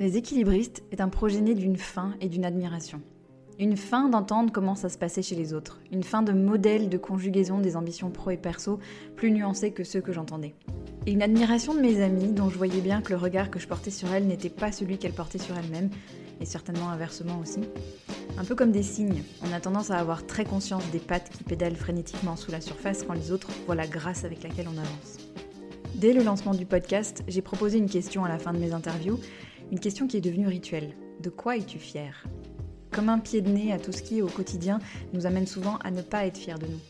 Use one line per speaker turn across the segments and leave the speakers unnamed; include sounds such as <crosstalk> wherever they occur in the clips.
Les équilibristes est un projet d'une faim et d'une admiration. Une faim d'entendre comment ça se passait chez les autres. Une faim de modèle de conjugaison des ambitions pro et perso plus nuancées que ceux que j'entendais. Et une admiration de mes amies dont je voyais bien que le regard que je portais sur elles n'était pas celui qu'elles portaient sur elles-mêmes, et certainement inversement aussi. Un peu comme des signes, on a tendance à avoir très conscience des pattes qui pédalent frénétiquement sous la surface quand les autres voient la grâce avec laquelle on avance. Dès le lancement du podcast, j'ai proposé une question à la fin de mes interviews une question qui est devenue rituelle. De quoi es-tu fier? Comme un pied de nez à tout ce qui, au quotidien, nous amène souvent à ne pas être fiers de nous.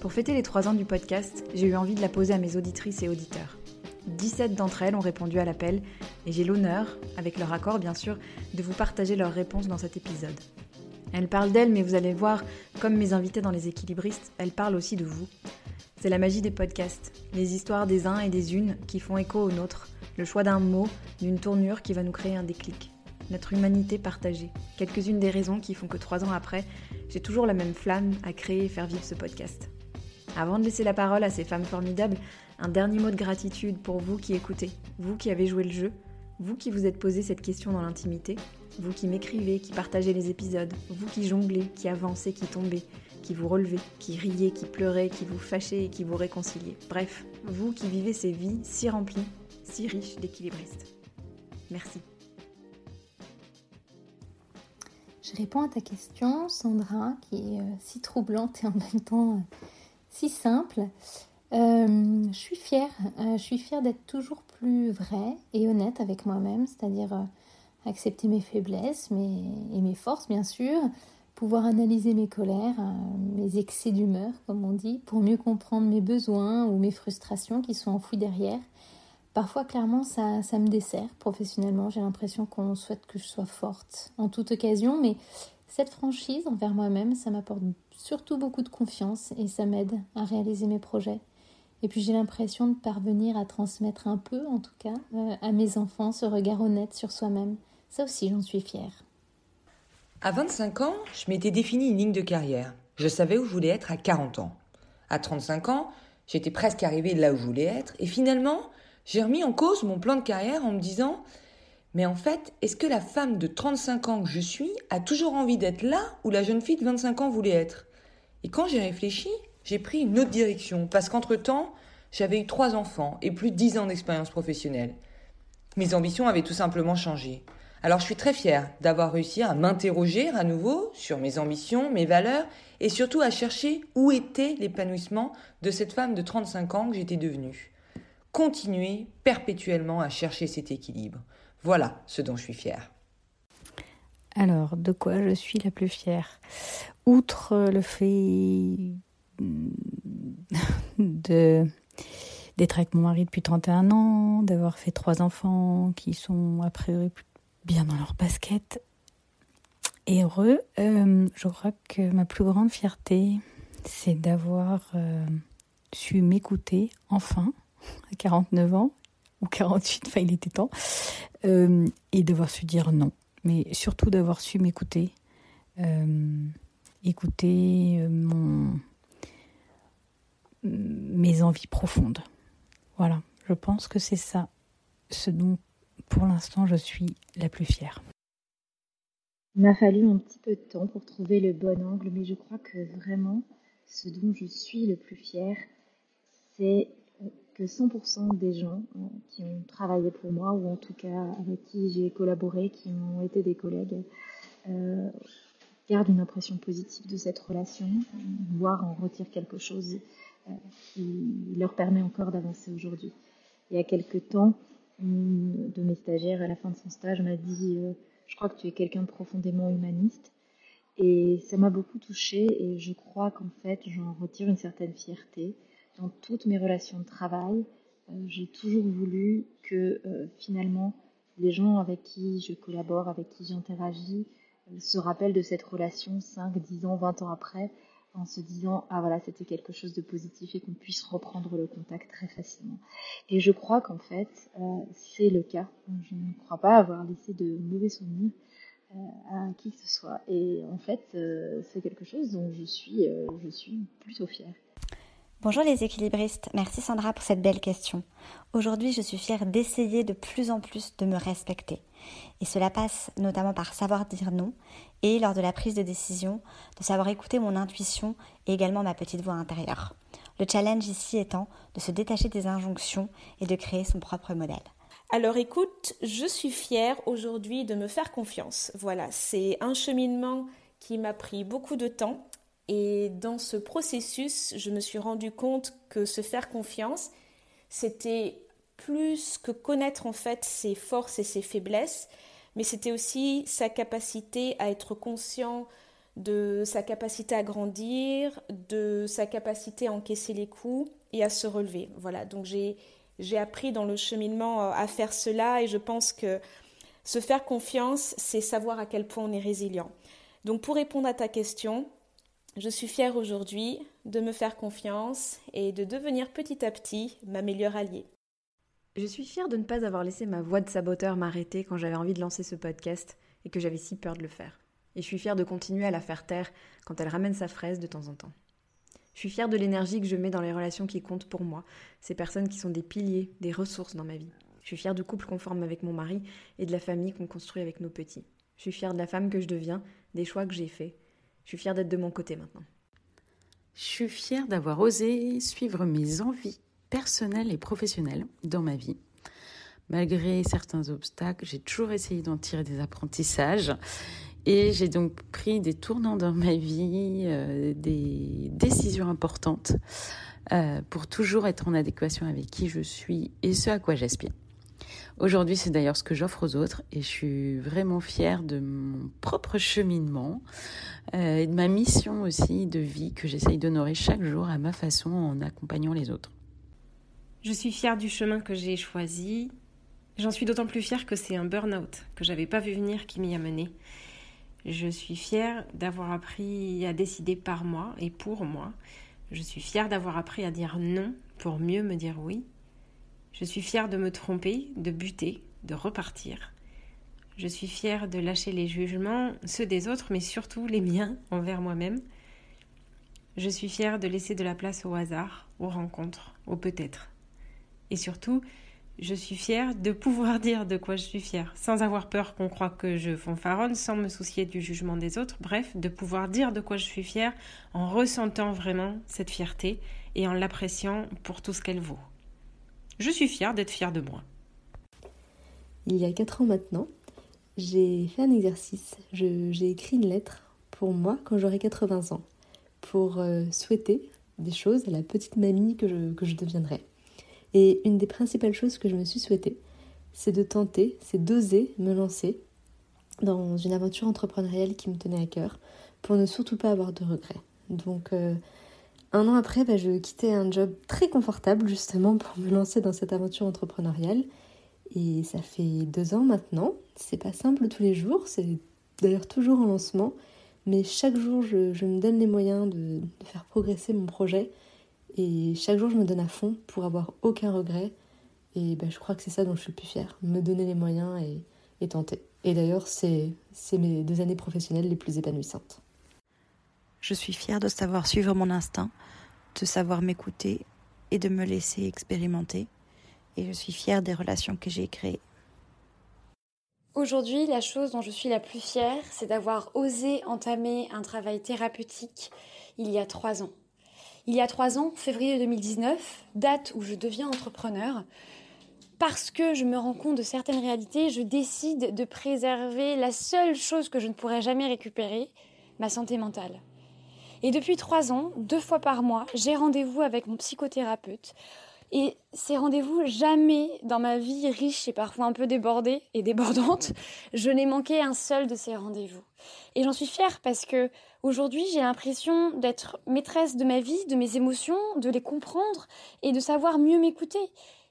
Pour fêter les trois ans du podcast, j'ai eu envie de la poser à mes auditrices et auditeurs. 17 d'entre elles ont répondu à l'appel et j'ai l'honneur, avec leur accord bien sûr, de vous partager leurs réponses dans cet épisode. Elles parlent d'elles, mais vous allez voir, comme mes invités dans les équilibristes, elles parlent aussi de vous. C'est la magie des podcasts, les histoires des uns et des unes qui font écho aux nôtres, le choix d'un mot, d'une tournure qui va nous créer un déclic. Notre humanité partagée. Quelques-unes des raisons qui font que trois ans après, j'ai toujours la même flamme à créer et faire vivre ce podcast. Avant de laisser la parole à ces femmes formidables, un dernier mot de gratitude pour vous qui écoutez, vous qui avez joué le jeu, vous qui vous êtes posé cette question dans l'intimité, vous qui m'écrivez, qui partagez les épisodes, vous qui jonglez, qui avancez, qui tombez, qui vous relevez, qui riez, qui pleurez, qui vous fâchez et qui vous réconciliez. Bref, vous qui vivez ces vies si remplies riche d'équilibristes. Merci.
Je réponds à ta question, Sandra, qui est euh, si troublante et en même temps euh, si simple. Euh, je suis fière, je suis fière d'être toujours plus vraie et honnête avec moi-même, c'est-à-dire accepter mes faiblesses et mes forces, bien sûr, pouvoir analyser mes colères, mes excès d'humeur, comme on dit, pour mieux comprendre mes besoins ou mes frustrations qui sont enfouis derrière Parfois, clairement, ça, ça me dessert professionnellement. J'ai l'impression qu'on souhaite que je sois forte en toute occasion, mais cette franchise envers moi-même, ça m'apporte surtout beaucoup de confiance et ça m'aide à réaliser mes projets. Et puis j'ai l'impression de parvenir à transmettre un peu, en tout cas, euh, à mes enfants ce regard honnête sur soi-même. Ça aussi, j'en suis fière.
À 25 ans, je m'étais défini une ligne de carrière. Je savais où je voulais être à 40 ans. À 35 ans, j'étais presque arrivée là où je voulais être. Et finalement, j'ai remis en cause mon plan de carrière en me disant mais en fait, est-ce que la femme de 35 ans que je suis a toujours envie d'être là où la jeune fille de 25 ans voulait être? Et quand j'ai réfléchi, j'ai pris une autre direction parce qu'entre-temps, j'avais eu trois enfants et plus de dix ans d'expérience professionnelle. Mes ambitions avaient tout simplement changé. Alors je suis très fière d'avoir réussi à m'interroger à nouveau sur mes ambitions, mes valeurs et surtout à chercher où était l'épanouissement de cette femme de 35 ans que j'étais devenue continuer perpétuellement à chercher cet équilibre. Voilà ce dont je suis fière.
Alors, de quoi je suis la plus fière? Outre le fait de d'être avec mon mari depuis 31 ans, d'avoir fait trois enfants qui sont a priori bien dans leur basket et heureux, euh, je crois que ma plus grande fierté, c'est d'avoir euh, su m'écouter enfin à 49 ans, ou 48, enfin il était temps, euh, et d'avoir su dire non. Mais surtout d'avoir su m'écouter, euh, écouter euh, mes envies profondes. Voilà, je pense que c'est ça, ce dont pour l'instant je suis la plus fière.
Il m'a fallu un petit peu de temps pour trouver le bon angle, mais je crois que vraiment, ce dont je suis le plus fière, c'est 100% des gens euh, qui ont travaillé pour moi, ou en tout cas avec qui j'ai collaboré, qui ont été des collègues, euh, gardent une impression positive de cette relation, voire en retirent quelque chose euh, qui leur permet encore d'avancer aujourd'hui. Il y a quelques temps, une de mes stagiaires, à la fin de son stage, m'a dit Je crois que tu es quelqu'un de profondément humaniste. Et ça m'a beaucoup touchée et je crois qu'en fait, j'en retire une certaine fierté dans toutes mes relations de travail, euh, j'ai toujours voulu que euh, finalement les gens avec qui je collabore, avec qui j'interagis, euh, se rappellent de cette relation 5, 10 ans, 20 ans après, en se disant ah voilà c'était quelque chose de positif et qu'on puisse reprendre le contact très facilement. Et je crois qu'en fait c'est le cas. Je ne crois pas avoir laissé de mauvais souvenirs à qui que ce soit. Et en fait c'est quelque chose dont je suis je suis plutôt fière.
Bonjour les équilibristes, merci Sandra pour cette belle question. Aujourd'hui je suis fière d'essayer de plus en plus de me respecter. Et cela passe notamment par savoir dire non et lors de la prise de décision, de savoir écouter mon intuition et également ma petite voix intérieure. Le challenge ici étant de se détacher des injonctions et de créer son propre modèle.
Alors écoute, je suis fière aujourd'hui de me faire confiance. Voilà, c'est un cheminement qui m'a pris beaucoup de temps et dans ce processus, je me suis rendu compte que se faire confiance, c'était plus que connaître en fait ses forces et ses faiblesses, mais c'était aussi sa capacité à être conscient de sa capacité à grandir, de sa capacité à encaisser les coups et à se relever. Voilà, donc j'ai j'ai appris dans le cheminement euh, à faire cela et je pense que se faire confiance, c'est savoir à quel point on est résilient. Donc pour répondre à ta question, je suis fière aujourd'hui de me faire confiance et de devenir petit à petit ma meilleure alliée.
Je suis fière de ne pas avoir laissé ma voix de saboteur m'arrêter quand j'avais envie de lancer ce podcast et que j'avais si peur de le faire. Et je suis fière de continuer à la faire taire quand elle ramène sa fraise de temps en temps. Je suis fière de l'énergie que je mets dans les relations qui comptent pour moi, ces personnes qui sont des piliers, des ressources dans ma vie. Je suis fière du couple qu'on forme avec mon mari et de la famille qu'on construit avec nos petits. Je suis fière de la femme que je deviens, des choix que j'ai faits. Je suis fière d'être de mon côté maintenant.
Je suis fière d'avoir osé suivre mes envies personnelles et professionnelles dans ma vie. Malgré certains obstacles, j'ai toujours essayé d'en tirer des apprentissages et j'ai donc pris des tournants dans ma vie, euh, des décisions importantes euh, pour toujours être en adéquation avec qui je suis et ce à quoi j'aspire. Aujourd'hui, c'est d'ailleurs ce que j'offre aux autres et je suis vraiment fière de mon propre cheminement euh, et de ma mission aussi de vie que j'essaye d'honorer chaque jour à ma façon en accompagnant les autres.
Je suis fière du chemin que j'ai choisi. J'en suis d'autant plus fière que c'est un burn-out que j'avais pas vu venir qui m'y a mené. Je suis fière d'avoir appris à décider par moi et pour moi. Je suis fière d'avoir appris à dire non pour mieux me dire oui. Je suis fière de me tromper, de buter, de repartir. Je suis fière de lâcher les jugements, ceux des autres, mais surtout les miens envers moi-même. Je suis fière de laisser de la place au hasard, aux rencontres, au peut-être. Et surtout, je suis fière de pouvoir <laughs> dire de quoi je suis fière, sans avoir peur qu'on croie que je fanfaronne, sans me soucier du jugement des autres, bref, de pouvoir dire de quoi je suis fière en ressentant vraiment cette fierté et en l'appréciant pour tout ce qu'elle vaut. Je suis fière d'être fière de moi.
Il y a 4 ans maintenant, j'ai fait un exercice, j'ai écrit une lettre pour moi quand j'aurai 80 ans, pour euh, souhaiter des choses à la petite mamie que je, que deviendrai. Et une des principales choses que je me suis souhaitée, c'est de tenter, c'est d'oser me lancer dans une aventure entrepreneuriale qui me tenait à cœur pour ne surtout pas avoir de regrets. Donc euh, un an après, bah, je quittais un job très confortable justement pour me lancer dans cette aventure entrepreneuriale. Et ça fait deux ans maintenant. C'est pas simple tous les jours, c'est d'ailleurs toujours en lancement, mais chaque jour je, me donne les moyens de, faire progresser mon projet et chaque jour, je me donne à fond pour avoir aucun regret. Et ben, je crois que c'est ça dont je suis le plus fière, me donner les moyens et, et tenter. Et d'ailleurs, c'est mes deux années professionnelles les plus épanouissantes.
Je suis fière de savoir suivre mon instinct, de savoir m'écouter et de me laisser expérimenter. Et je suis fière des relations que j'ai créées.
Aujourd'hui, la chose dont je suis la plus fière, c'est d'avoir osé entamer un travail thérapeutique il y a trois ans. Il y a trois ans, février 2019, date où je deviens entrepreneur, parce que je me rends compte de certaines réalités, je décide de préserver la seule chose que je ne pourrai jamais récupérer, ma santé mentale. Et depuis trois ans, deux fois par mois, j'ai rendez-vous avec mon psychothérapeute. Et ces rendez-vous, jamais dans ma vie riche et parfois un peu débordée et débordante, je n'ai manqué un seul de ces rendez-vous. Et j'en suis fière parce que aujourd'hui, j'ai l'impression d'être maîtresse de ma vie, de mes émotions, de les comprendre et de savoir mieux m'écouter.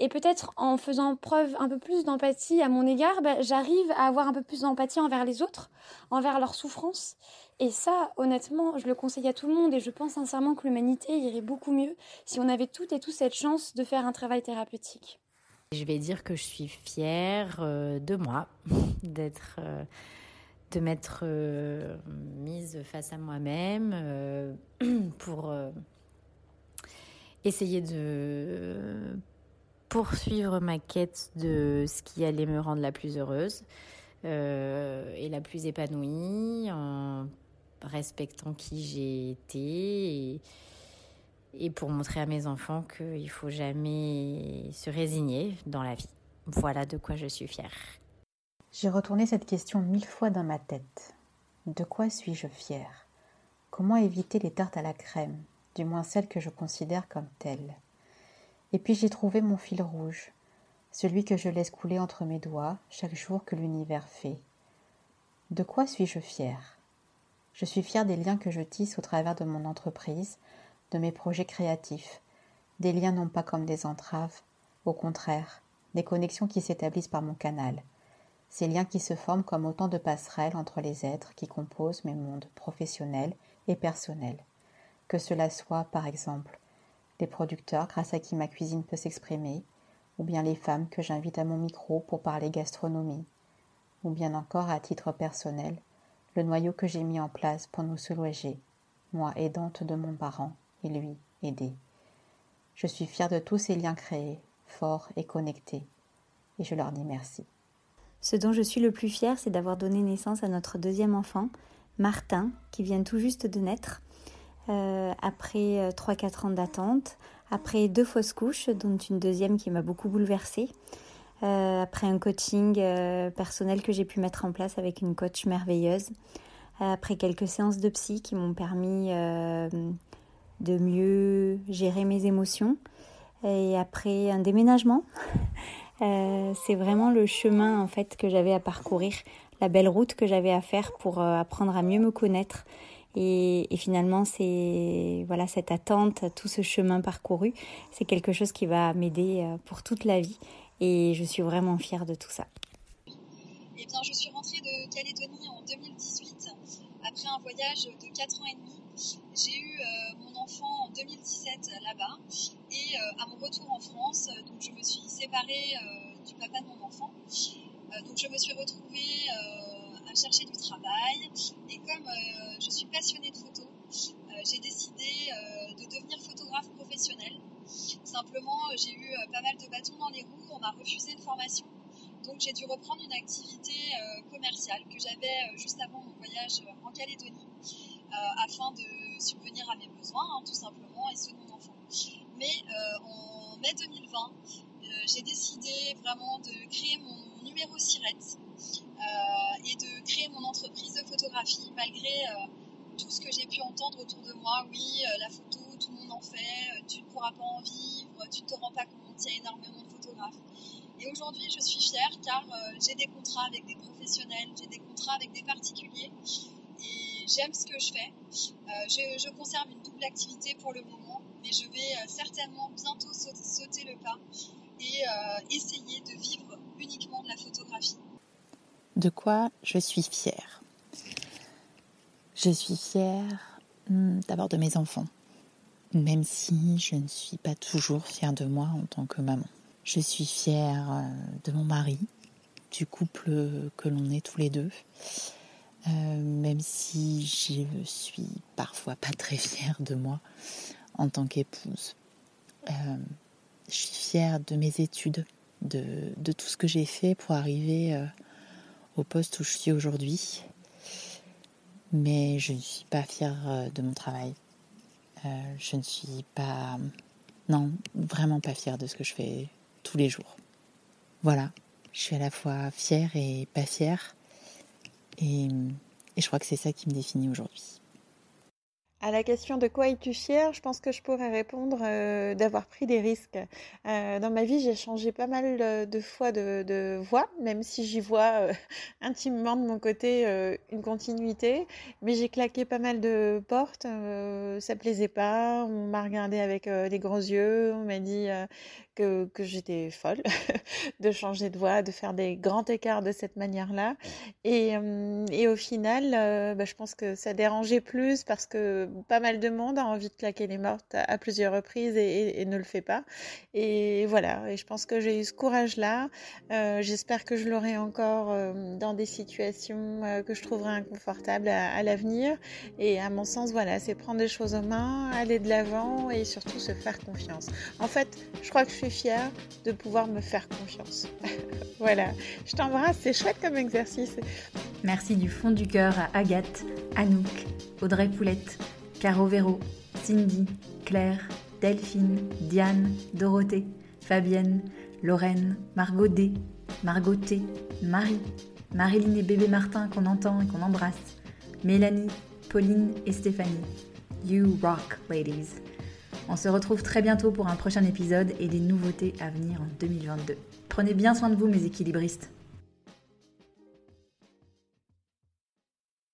Et peut-être en faisant preuve un peu plus d'empathie à mon égard, bah, j'arrive à avoir un peu plus d'empathie envers les autres, envers leurs souffrances. Et ça, honnêtement, je le conseille à tout le monde et je pense sincèrement que l'humanité irait beaucoup mieux si on avait toutes et tous cette chance de faire un travail thérapeutique.
Je vais dire que je suis fière euh, de moi, <laughs> d'être euh, de m'être euh, mise face à moi-même <clears throat> pour essayer de poursuivre ma quête de ce qui allait me rendre la plus heureuse.
et la plus épanouie respectant qui j'ai été et, pour montrer à mes enfants qu'il faut jamais se résigner dans la vie. Voilà de quoi je suis fière.
J'ai retourné cette question mille fois dans ma tête. De quoi suis-je fière? Comment éviter les tartes à la crème, du moins celles que je considère comme telles? Et puis j'ai trouvé mon fil rouge, celui que je laisse couler entre mes doigts chaque jour que l'univers fait. De quoi suis-je fière? Je suis fière des liens que je tisse au travers de mon entreprise, de mes projets créatifs, des liens non pas comme des entraves, au contraire, des connexions qui s'établissent par mon canal, ces liens qui se forment comme autant de passerelles entre les êtres qui composent mes mondes professionnels et personnels. Que cela soit, par exemple, les producteurs grâce à qui ma cuisine peut s'exprimer, ou bien les femmes que j'invite à mon micro pour parler gastronomie, ou bien encore à titre personnel, le noyau que j'ai mis en place pour nous soulager, moi aidante de mon parent et lui aidé. Je suis fière de tous ces liens créés, forts et connectés, et je leur dis merci.
Ce dont je suis le plus fière, c'est d'avoir donné naissance à notre deuxième enfant, Martin, qui vient tout juste de naître, euh, après 3-4 euh, ans d'attente, après deux fausses couches, dont une deuxième qui m'a beaucoup bouleversée, euh, après un coaching personnel que j'ai pu mettre en place avec une coach merveilleuse, après quelques séances de psy qui m'ont permis de mieux gérer mes émotions, et après un déménagement <laughs> euh, c'est vraiment le chemin en fait que j'avais à parcourir, la belle route que j'avais à faire pour euh, apprendre à mieux me connaître. Et, finalement, c'est voilà cette attente, tout ce chemin parcouru, c'est quelque chose qui va m'aider euh, pour toute la vie. Et je suis vraiment fière de tout ça.
Eh bien, je suis rentrée de Calédonie en 2018 après un voyage de 4 ans et demi. J'ai eu mon enfant en 2017 là-bas et à mon retour en France, donc je me suis séparée du papa de mon enfant. donc je me suis retrouvée à chercher du travail et comme je suis passionnée de photo, j'ai décidé de devenir photographe professionnel. Simplement, j'ai eu pas mal de bâtons dans les roues, on m'a refusé une formation. Donc j'ai dû reprendre une activité commerciale que j'avais juste avant mon voyage en Calédonie afin de subvenir à mes besoins, hein, tout simplement, et ceux de mon enfant. Mais euh, en mai 2020, euh, j'ai décidé vraiment de créer mon numéro SIRET euh, et de créer mon entreprise de photographie malgré tout ce que j'ai pu entendre autour de moi. Oui, la photo, fait, tu ne pourras pas en vivre, tu ne te rends pas compte, il y a énormément de photographes. Et aujourd'hui, je suis fière car j'ai des contrats avec des professionnels, j'ai des contrats avec des particuliers et j'aime ce que je fais. je, conserve une double activité pour le moment mais je vais euh, certainement bientôt sauter, le pas et euh, essayer de vivre uniquement de la photographie.
De quoi je suis fière? Je suis fière hmm, d'abord de mes enfants, même si je ne suis pas toujours fière de moi en tant que maman. Je suis fière euh, de mon mari, du couple que l'on est tous les deux. même si je suis parfois pas très fière de moi en tant qu'épouse. Euh, je suis fière de mes études, de, tout ce que j'ai fait pour arriver euh, au poste où je suis aujourd'hui. Mais je ne suis pas fière euh, de mon travail. Je ne suis pas... Non, vraiment pas fière de ce que je fais tous les jours. Voilà, je suis à la fois fière et pas fière. et je crois que c'est ça qui me définit aujourd'hui.
À la question de quoi es-tu fier, je pense que je pourrais répondre euh, d'avoir pris des risques. Euh, dans ma vie, j'ai changé pas mal de fois de, voie, même si j'y vois euh, <laughs> intimement de mon côté une continuité. Mais j'ai claqué pas mal de portes, ça plaisait pas, on m'a regardé avec des gros yeux, on m'a dit que, j'étais folle <laughs> de changer de voie, de faire des grands écarts de cette manière-là. Et, au final, bah, je pense que ça dérangeait plus parce que pas mal de monde a envie de claquer les mortes à, plusieurs reprises et, ne le fait pas. Et voilà, et je pense que j'ai eu ce courage-là. Euh, j'espère que je l'aurai encore euh, dans des situations euh, que je trouverai inconfortables à, l'avenir. Et à mon sens, voilà, c'est prendre les choses en main, aller de l'avant et surtout se faire confiance. En fait, je crois que je
suis fière de pouvoir me faire confiance. <laughs> voilà, je t'embrasse, c'est chouette comme exercice.
Merci du fond du cœur à Agathe, Anouk, Audrey Poulette, Caro Véro, Cindy, Claire, Delphine, Diane, Dorothée, Fabienne, Lorraine, Margot D, Margot T, Marie, Marilyn et bébé Martin qu'on entend et qu'on embrasse, Mélanie, Pauline et Stéphanie. You rock, ladies. On se retrouve très bientôt pour un prochain épisode et des nouveautés à venir en 2022. Prenez bien soin de vous, mes équilibristes.